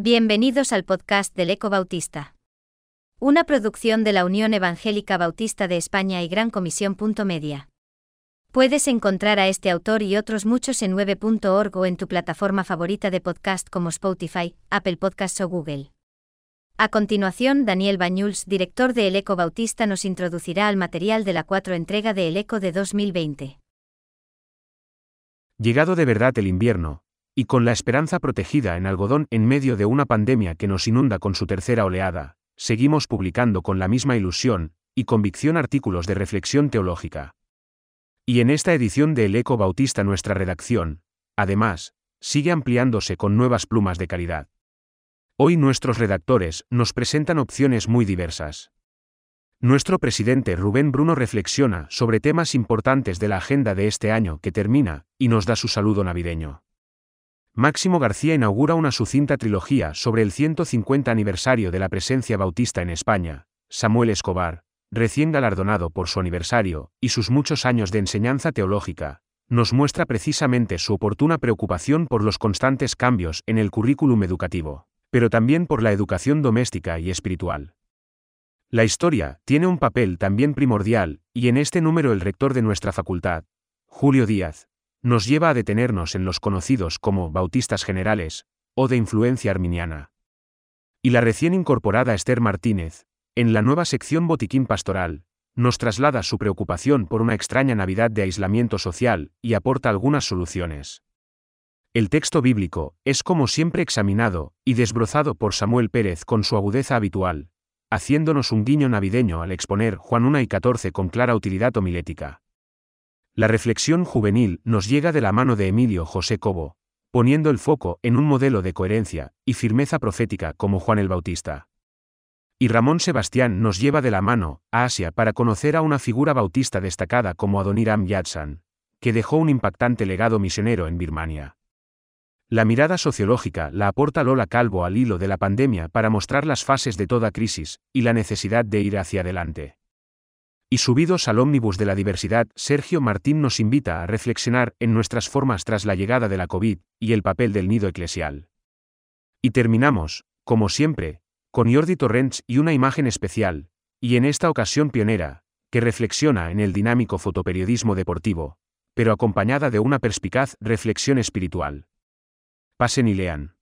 Bienvenidos al podcast del Eco Bautista. Una producción de la Unión Evangélica Bautista de España y Gran Comisión. Media. Puedes encontrar a este autor y otros muchos en 9.org o en tu plataforma favorita de podcast como Spotify, Apple Podcasts o Google. A continuación, Daniel Bañuls, director de El Eco Bautista, nos introducirá al material de la cuatro entrega de El Eco de 2020. Llegado de verdad el invierno, y con la esperanza protegida en algodón en medio de una pandemia que nos inunda con su tercera oleada, seguimos publicando con la misma ilusión y convicción artículos de reflexión teológica. Y en esta edición de El Eco Bautista nuestra redacción, además, sigue ampliándose con nuevas plumas de caridad. Hoy nuestros redactores nos presentan opciones muy diversas. Nuestro presidente Rubén Bruno reflexiona sobre temas importantes de la agenda de este año que termina, y nos da su saludo navideño. Máximo García inaugura una sucinta trilogía sobre el 150 aniversario de la presencia bautista en España. Samuel Escobar, recién galardonado por su aniversario y sus muchos años de enseñanza teológica, nos muestra precisamente su oportuna preocupación por los constantes cambios en el currículum educativo, pero también por la educación doméstica y espiritual. La historia tiene un papel también primordial, y en este número el rector de nuestra facultad, Julio Díaz, nos lleva a detenernos en los conocidos como bautistas generales, o de influencia arminiana. Y la recién incorporada Esther Martínez, en la nueva sección Botiquín Pastoral, nos traslada su preocupación por una extraña Navidad de aislamiento social y aporta algunas soluciones. El texto bíblico es como siempre examinado y desbrozado por Samuel Pérez con su agudeza habitual, haciéndonos un guiño navideño al exponer Juan 1 y 14 con clara utilidad homilética. La reflexión juvenil nos llega de la mano de Emilio José Cobo, poniendo el foco en un modelo de coherencia y firmeza profética como Juan el Bautista. Y Ramón Sebastián nos lleva de la mano a Asia para conocer a una figura bautista destacada como Adoniram Yatsan, que dejó un impactante legado misionero en Birmania. La mirada sociológica la aporta Lola Calvo al hilo de la pandemia para mostrar las fases de toda crisis y la necesidad de ir hacia adelante. Y subidos al ómnibus de la diversidad, Sergio Martín nos invita a reflexionar en nuestras formas tras la llegada de la COVID y el papel del nido eclesial. Y terminamos, como siempre, con Jordi Torrents y una imagen especial, y en esta ocasión pionera, que reflexiona en el dinámico fotoperiodismo deportivo, pero acompañada de una perspicaz reflexión espiritual. Pasen y lean.